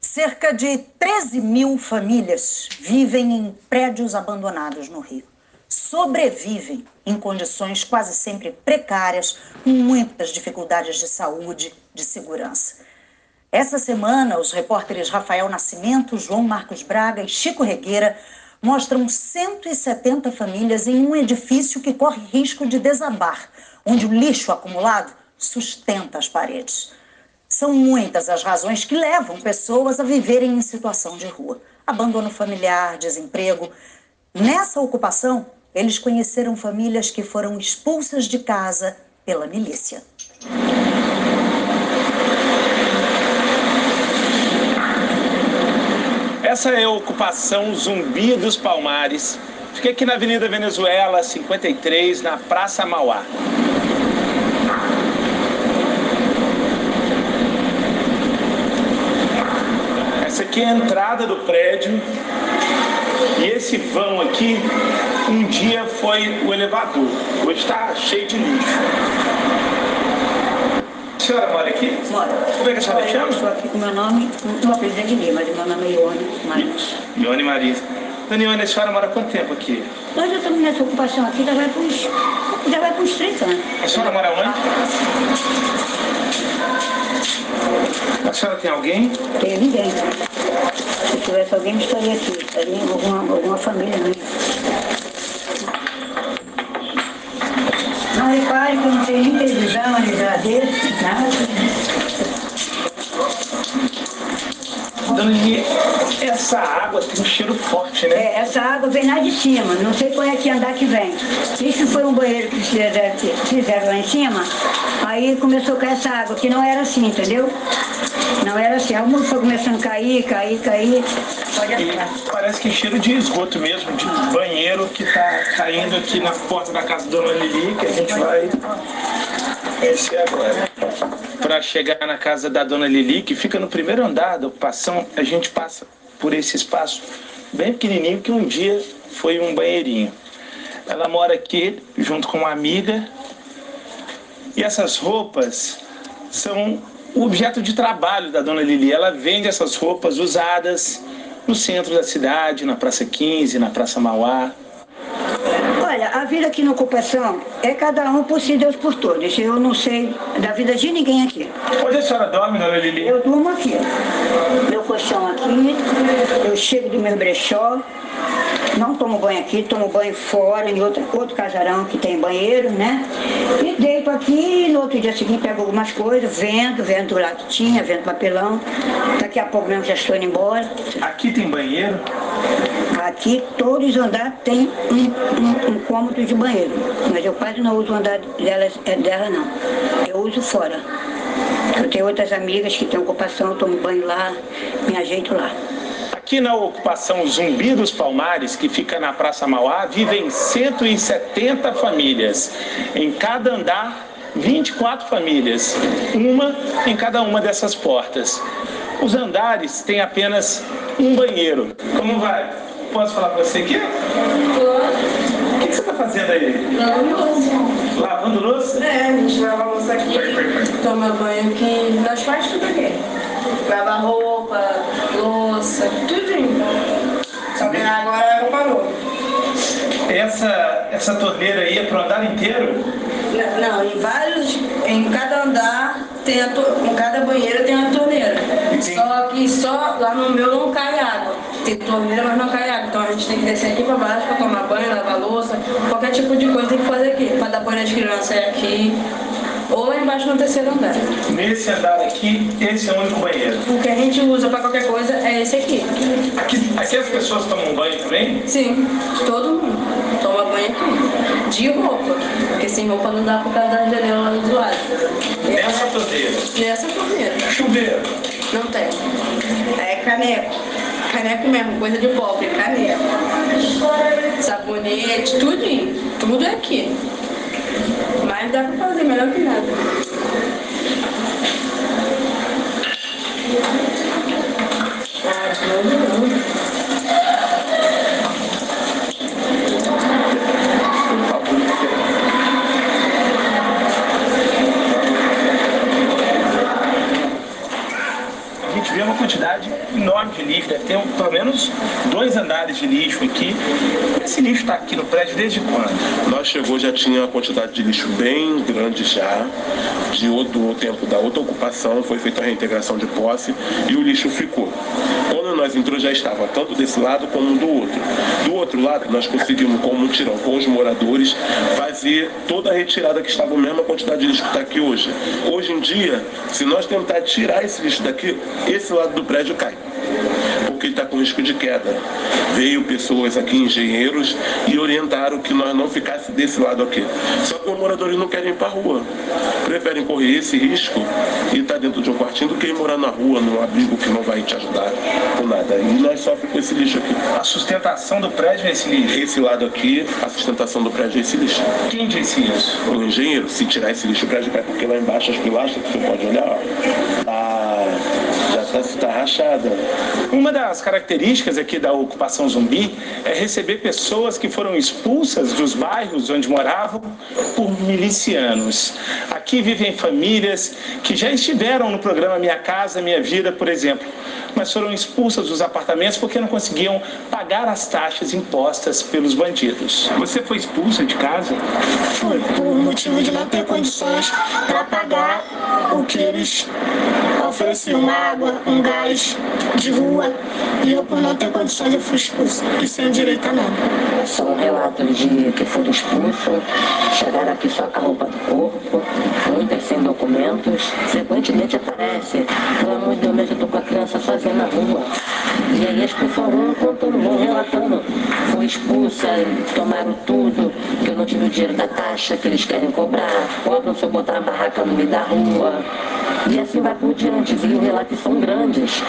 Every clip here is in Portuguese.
Cerca de 13 mil famílias vivem em prédios abandonados no Rio. Sobrevivem em condições quase sempre precárias, com muitas dificuldades de saúde, de segurança. Essa semana, os repórteres Rafael Nascimento, João Marcos Braga e Chico Regueira mostram 170 famílias em um edifício que corre risco de desabar, onde o lixo acumulado sustenta as paredes. São muitas as razões que levam pessoas a viverem em situação de rua. Abandono familiar, desemprego. Nessa ocupação, eles conheceram famílias que foram expulsas de casa pela milícia. Essa é a ocupação Zumbi dos Palmares. Fica aqui na Avenida Venezuela, 53, na Praça Mauá. Essa aqui é a entrada do prédio. E esse vão aqui, um dia foi o elevador. Hoje está cheio de lixo senhora mora aqui? Mora. Como é que a senhora chama? Estou aqui com meu nome, não aprendi de mas meu nome é Ione Marins. Ione Marins. Dona Ione, a senhora mora quanto tempo aqui? Nós já estamos nessa ocupação aqui, já vai para uns, já vai para uns 30 anos. A senhora mora onde? A senhora tem alguém? Tem ninguém. Se tivesse alguém, estaria aqui. Estaria alguma, alguma família minha. Não repare que não tem nem televisão, nem geladeira, nada. Lili, essa água tem um cheiro forte, né? É, essa água vem lá de cima, não sei qual é que andar que vem. Isso foi um banheiro que fizeram, lá em cima, aí começou a cair essa água, que não era assim, entendeu? Não era assim, a música foi começando a cair, cair, cair. Pode E parece que é cheiro de esgoto mesmo, de banheiro que está caindo aqui na porta da casa da Dona Lili, que a gente vai conhecer agora. Para chegar na casa da Dona Lili, que fica no primeiro andar da ocupação, a gente passa por esse espaço bem pequenininho que um dia foi um banheirinho. Ela mora aqui junto com uma amiga e essas roupas são o objeto de trabalho da dona Lili. Ela vende essas roupas usadas no centro da cidade, na Praça 15, na Praça Mauá. Olha, a vida aqui na ocupação é cada um por si, Deus por todos. Eu não sei da vida de ninguém aqui. Onde a senhora dorme, dona Lili? Eu durmo aqui. Meu colchão aqui, eu chego do meu brechó, não tomo banho aqui, tomo banho fora, em outro, outro casarão que tem banheiro, né? E deito aqui, no outro dia seguinte pego algumas coisas, vendo, vendo latinha, vendo papelão. Daqui a pouco mesmo já estou indo embora. Aqui tem banheiro? Aqui todos os andares têm um, um, um cômodo de banheiro, mas eu quase não uso o andar dela, é dela não. Eu uso fora. Eu tenho outras amigas que têm ocupação, tomo banho lá, me ajeito lá. Aqui na ocupação Zumbi dos Palmares, que fica na Praça Mauá, vivem 170 famílias. Em cada andar, 24 famílias, uma em cada uma dessas portas. Os andares têm apenas um banheiro. Como vai? Posso falar com você aqui? O que, você está fazendo aí? Lavando louça. Lavando louça? É, a gente lava a louça aqui, toma banho aqui, nós faz tudo aqui. Lava roupa, louça, tudinho. Só que agora não parou. Essa, essa torneira aí é para o andar inteiro? Não, não, em vários, em cada andar, tem a to- em cada banheiro tem uma torneira. Sim. Só que só lá no meu não cai água. Tem torneira, mas não cai água. Então a gente tem que descer aqui para baixo para tomar banho, lavar louça, qualquer tipo de coisa tem que fazer aqui. Para dar banho nas crianças é aqui. Ou lá embaixo no terceiro andar. Nesse andar aqui, esse é o único banheiro. O que a gente usa para qualquer coisa é esse aqui. Aqui, aqui as pessoas tomam banho também? Sim, todo mundo toma banho aqui. De roupa, porque sem roupa não dá por causa da janela lá do lado. Nessa torneira. Nessa torneira. Chuveiro. Não tem. É caneco. Caneco mesmo, coisa de pobre, caneco. Sabonete, tudinho. Tudo é aqui. Mas dá pra fazer melhor que nada. Enorme de lixo, deve ter um, pelo menos dois andares de lixo aqui. Esse lixo está aqui no prédio desde quando? Nós chegou já tinha uma quantidade de lixo bem grande já, de outro tempo da outra ocupação, foi feita a reintegração de posse e o lixo ficou. Quando nós entramos já estava tanto desse lado como do outro. Do outro lado, nós conseguimos, como um tirão com os moradores, fazer toda a retirada que estava a mesma quantidade de lixo que está aqui hoje. Hoje em dia, se nós tentar tirar esse lixo daqui, esse lado do prédio cai porque ele está com risco de queda. Veio pessoas aqui, engenheiros, e orientaram que nós não ficássemos desse lado aqui. Só que os moradores não querem ir para a rua. Preferem correr esse risco e estar tá dentro de um quartinho do que ir morar na rua, num abrigo que não vai te ajudar com nada. E nós sofremos com esse lixo aqui. A sustentação do prédio é esse lixo? Esse lado aqui, a sustentação do prédio é esse lixo. Quem disse isso? O engenheiro, se tirar esse lixo, o prédio cai, porque lá embaixo as pilastras, você pode olhar, ó, tá, já está tá rachada. Uma das características aqui da ocupação zumbi é receber pessoas que foram expulsas dos bairros onde moravam por milicianos. Aqui vivem famílias que já estiveram no programa Minha Casa Minha Vida, por exemplo, mas foram expulsas dos apartamentos porque não conseguiam pagar as taxas impostas pelos bandidos. Você foi expulsa de casa? Foi, por motivo de não ter condições para pagar o que eles ofereciam água, um gás de rua e eu, por não ter condições, eu fui expulso e sem direito a nada. É só um relato de que foram expulsos, chegaram aqui só com a roupa do corpo, muitas sem documentos. Frequentemente aparece, pelo amor de Deus, eu estou com a criança sozinha na rua. E aí as pessoas vão contando, vão relatando. Fui expulsa, tomaram tudo, que eu não tive o dinheiro da taxa que eles querem cobrar, cobram se eu botar a barraca no meio da rua. E assim vai por diante, e os relatos são grandes.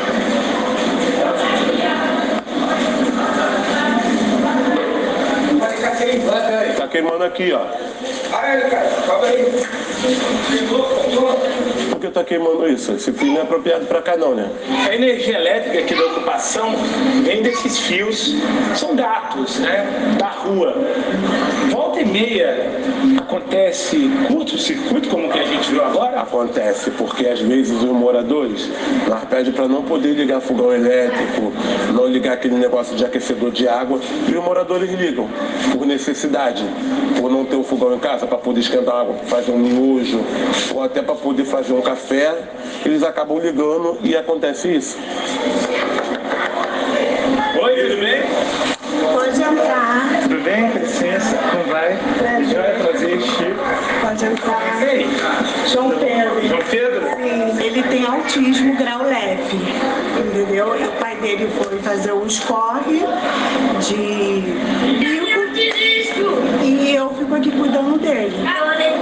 Tá queimando aqui, ó. Por que tá queimando isso? Esse fio não é apropriado para cá não, né? A energia elétrica aqui da ocupação vem desses fios, são gatos, né? Da rua. Volta e meia acontece curto-circuito, como que a gente viu agora? Acontece, porque às vezes os moradores nós pedem para não poder ligar fogão elétrico, não ligar aquele negócio de aquecedor de água, e os moradores ligam por necessidade, por não ter o fogão em casa para poder esquentar água, fazer um miojo, ou até para poder fazer um café, eles acabam ligando e acontece isso. Oi, tudo bem? Pode entrar, Tudo bem? Com licença, como vai? Prazer, Entrar. Ei, João Pedro. João Pedro? Sim, ele tem autismo grau leve, entendeu? E o pai dele foi fazer um escorre de bico e eu fico aqui cuidando dele.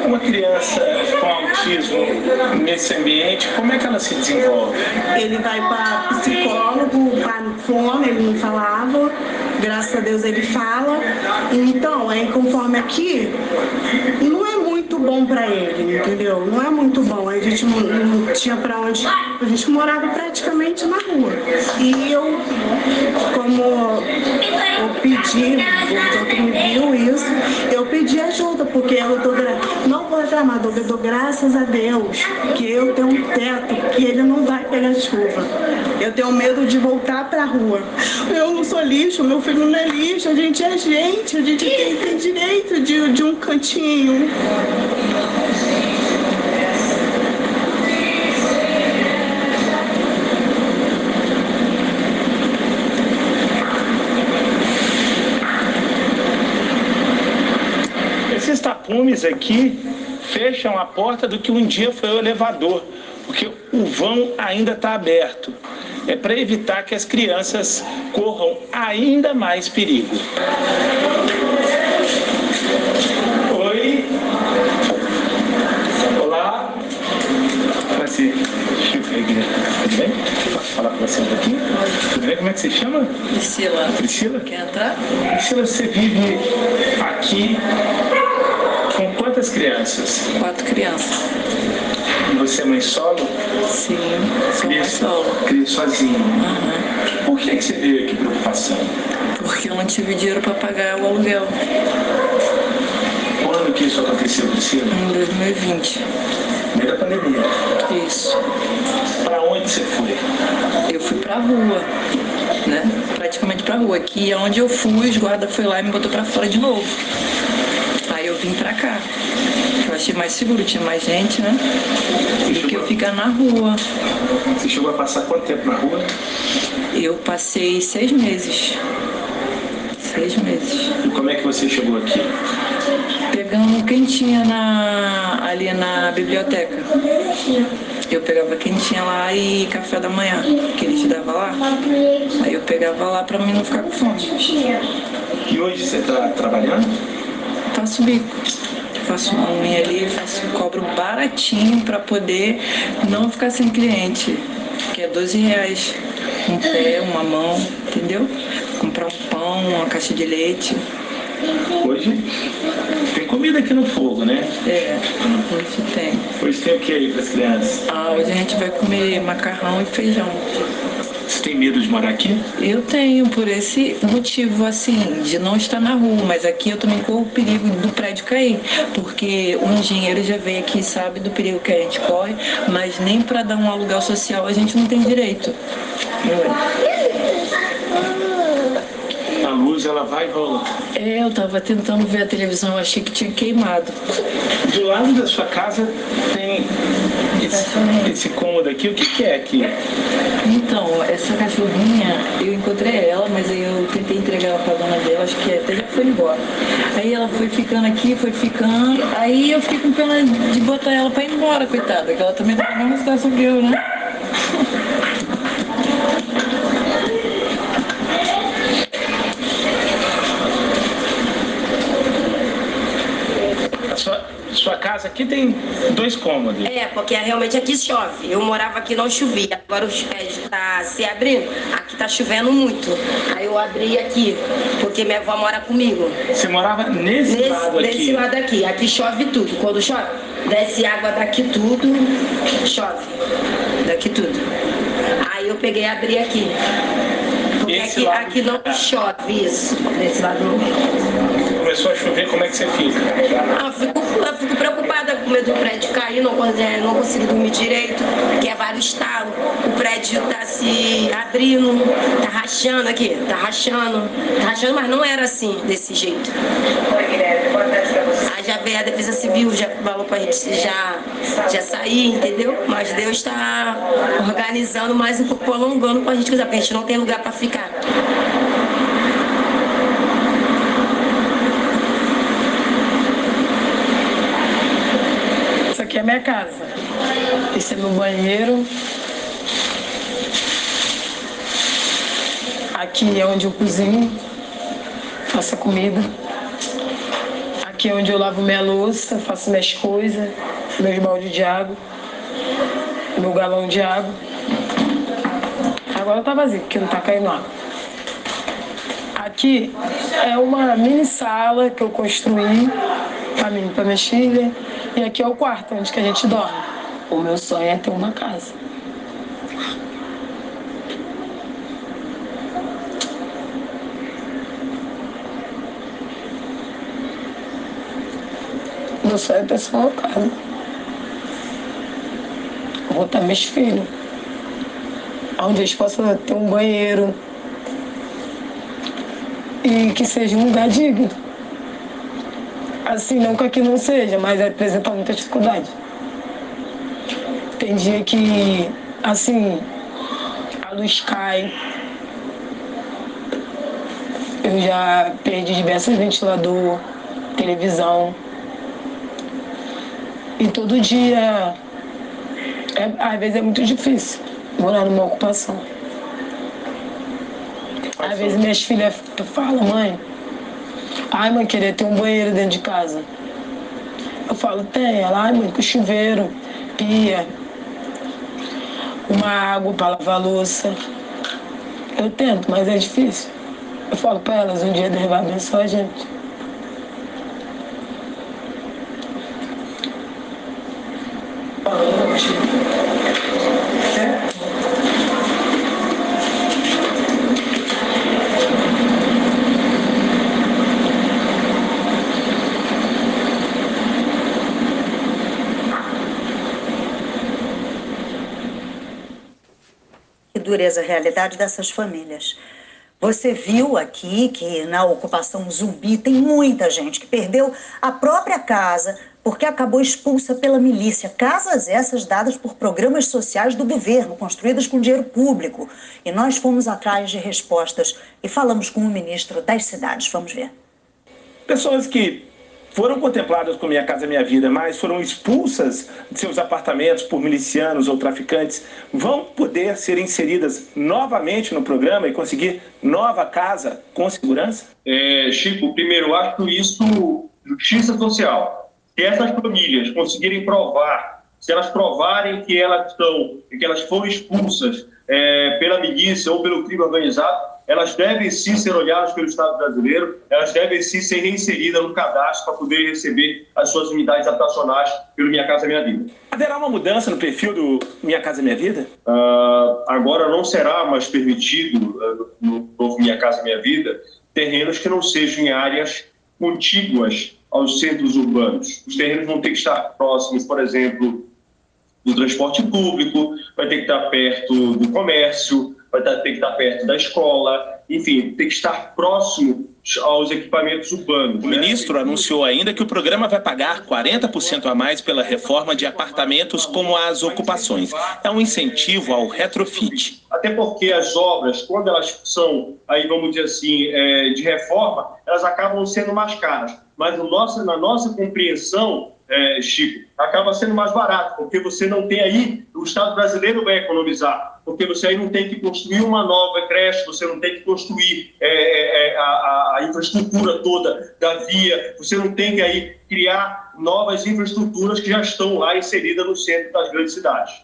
Uma criança com autismo nesse ambiente, como é que ela se desenvolve? Ele vai para psicólogo, para fono, ele não falava, graças a Deus ele fala. Então, aí conforme aqui, não é muito bom para ele, entendeu? Não é muito bom. A gente não, não tinha para onde. A gente morava praticamente na rua. E eu, como eu pedi, o doutor me viu isso, eu pedi ajuda, porque eu gra... não vou reclamar, eu dou graças a Deus que eu tenho um teto, que ele não vai pegar chuva. Eu tenho medo de voltar pra rua. Eu não sou lixo, meu filho não é lixo, a gente é gente, a gente tem, tem direito de, de um cantinho. Esses tapumes aqui fecham a porta do que um dia foi o elevador, porque o vão ainda está aberto. É para evitar que as crianças corram ainda mais perigo. Oi. Olá. Igreja. Tudo bem? Posso falar com você um pouquinho? Tudo bem? Como é que você chama? Priscila, Priscila? quer entrar? Priscila, você vive aqui com quantas crianças? Quatro crianças. E você é mãe solo? Sim, sou mais solo. Cria sozinha. Aham. Por que, que você veio aqui para ocupação? Porque eu não tive dinheiro para pagar o aluguel. Quando que isso aconteceu, Priscila? Em 2020. No meio da pandemia. Isso. Pra onde você foi? Eu fui pra rua, né? Praticamente pra rua. Aqui é onde eu fui, os guarda foi lá e me botou pra fora de novo. Vim pra cá. Eu achei mais seguro, tinha mais gente, né? Do que eu ficar na rua. Você chegou a passar quanto tempo na rua? Eu passei seis meses. Seis meses. E como é que você chegou aqui? Pegando quem tinha na, ali na biblioteca. Eu pegava quem tinha lá e café da manhã, que eles davam lá. Aí eu pegava lá pra mim não ficar com fome. E hoje você está trabalhando? Faço bico. Faço uma unha ali, faço, cobro baratinho pra poder não ficar sem cliente. Que é 12 reais. Um pé, uma mão, entendeu? Comprar um pão, uma caixa de leite. Hoje tem comida aqui no fogo, né? É, hoje tem. Hoje tem o que aí para as crianças? Ah, hoje a gente vai comer macarrão e feijão. Você tem medo de morar aqui? Eu tenho por esse motivo, assim, de não estar na rua, mas aqui eu também corro o perigo do prédio cair, porque o engenheiro já veio aqui e sabe do perigo que a gente corre, mas nem para dar um aluguel social a gente não tem direito. A luz ela vai e volta. É, eu tava tentando ver a televisão, eu achei que tinha queimado. Do lado da sua casa tem esse, esse cômodo aqui. O que, que é aqui? Então, essa cachorrinha, eu encontrei ela, mas aí eu tentei entregar ela pra dona dela, acho que até já foi embora. Aí ela foi ficando aqui, foi ficando, aí eu fiquei com pena de botar ela pra ir embora, coitada, que ela também tá na mesma situação que eu, né? Sua, casa aqui tem dois cômodos. É, porque realmente aqui chove. Eu morava aqui não chovia. Agora os pés tá se abrindo. Aqui tá chovendo muito. Aí eu abri aqui, porque minha avó mora comigo. Você morava nesse, Nesse, lado aqui? nesse lado aqui. Aqui chove tudo. Quando chove, desce água daqui tudo, chove. Daqui tudo. Aí eu peguei e abri aqui. Porque Esse aqui, lado aqui não tá. chove isso. Desse lado não. Começou a chover, como é que você fica? Ah, fico, cair, não, consigo- não consigo dormir direito, que é vários estalos. O prédio tá se abrindo, tá rachando aqui, tá rachando, tá rachando, mas não era assim, desse jeito. Aí já veio a defesa civil, já falou pra gente já, já sair, entendeu? Mas Deus está organizando mais um pouco, prolongando pra gente, porque a gente não tem lugar pra ficar. Isso aqui é casa. Esse é meu banheiro. Aqui é onde eu cozinho, faço a comida. Aqui é onde eu lavo minha louça, faço minhas coisas, meus balde de água, meu galão de água. Agora tá vazio, porque não tá caindo água. Aqui é uma mini sala que eu construí para mim, para minha filha. E aqui é o quarto onde que a gente dorme. O meu sonho é ter uma casa. Meu sonho é ter só uma casa. Botar meus filhos. Onde eles possam ter um banheiro. E que seja um lugar digno. Assim, não que aqui não seja, mas apresenta muita dificuldade. Tem dia que, assim, a luz cai. Eu já perdi diversos ventilador, televisão. E todo dia, é- às vezes é muito difícil morar numa ocupação. Às vezes minhas filhas falam, mãe, ai mãe, queria ter um banheiro dentro de casa. Eu falo, tem. Ela, ai mãe, com chuveiro, pia, uma água para lavar louça. Eu tento, mas é difícil. Eu falo para elas, um dia Deus vai abençoar a gente. Dureza a realidade dessas famílias. Você viu aqui que na ocupação zumbi tem muita gente que perdeu a própria casa porque acabou expulsa pela milícia. Casas essas dadas por programas sociais do governo, construídas com dinheiro público. E nós fomos atrás de respostas e falamos com o ministro das cidades. Vamos ver. Pessoas que foram contempladas com Minha Casa Minha Vida, mas foram expulsas de seus apartamentos por milicianos ou traficantes, vão poder ser inseridas novamente no programa e conseguir nova casa com segurança? É, Chico, primeiro, acho isso justiça social. Se essas famílias conseguirem provar, se elas provarem que elas estão, que elas foram expulsas é, pela milícia ou pelo crime organizado, elas devem sim ser olhadas pelo Estado brasileiro, elas devem sim ser reinseridas no cadastro para poder receber as suas unidades habitacionais pelo Minha Casa Minha Vida. Haverá uma mudança no perfil do Minha Casa Minha Vida? Uh, agora não será mais permitido, uh, no novo Minha Casa Minha Vida, terrenos que não sejam em áreas contíguas aos centros urbanos. Os terrenos vão ter que estar próximos, por exemplo, do transporte público, vai ter que estar perto do comércio, vai ter que estar perto da escola, enfim, tem que estar próximo aos equipamentos urbanos. O ministro anunciou ainda que o programa vai pagar 40% a mais pela reforma de apartamentos como as ocupações. É um incentivo ao retrofit. Até porque as obras, quando elas são, aí vamos dizer assim, é, de reforma, elas acabam sendo mais caras. Mas no nosso, na nossa compreensão, é, Chico, acaba sendo mais barato, porque você não tem aí, o Estado brasileiro vai economizar, porque você aí não tem que construir uma nova creche, você não tem que construir é, é, é a, a, infraestrutura toda da via, você não tem que aí criar novas infraestruturas que já estão lá inseridas no centro das grandes cidades.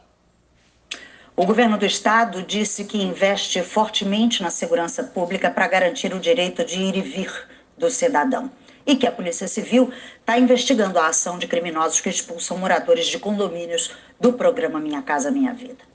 O governo do estado disse que investe fortemente na segurança pública para garantir o direito de ir e vir do cidadão e que a Polícia Civil está investigando a ação de criminosos que expulsam moradores de condomínios do programa Minha Casa Minha Vida.